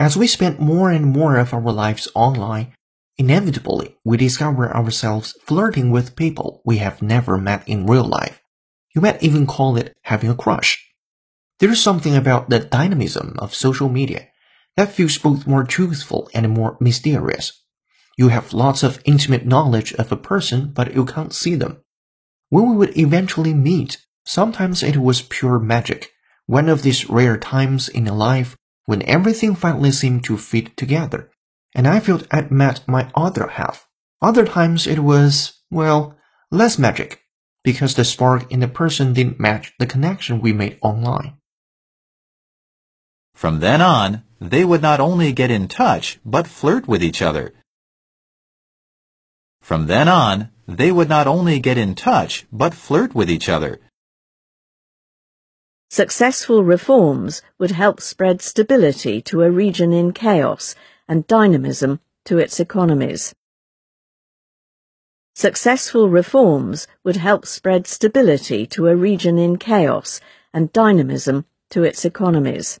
As we spend more and more of our lives online, inevitably we discover ourselves flirting with people we have never met in real life. You might even call it having a crush. There's something about the dynamism of social media that feels both more truthful and more mysterious. You have lots of intimate knowledge of a person, but you can't see them. When we would eventually meet, sometimes it was pure magic one of these rare times in a life when everything finally seemed to fit together, and I felt I'd met my other half. Other times it was, well, less magic, because the spark in the person didn't match the connection we made online. From then on, they would not only get in touch, but flirt with each other. From then on, they would not only get in touch, but flirt with each other. Successful reforms would help spread stability to a region in chaos and dynamism to its economies. Successful reforms would help spread stability to a region in chaos and dynamism to its economies.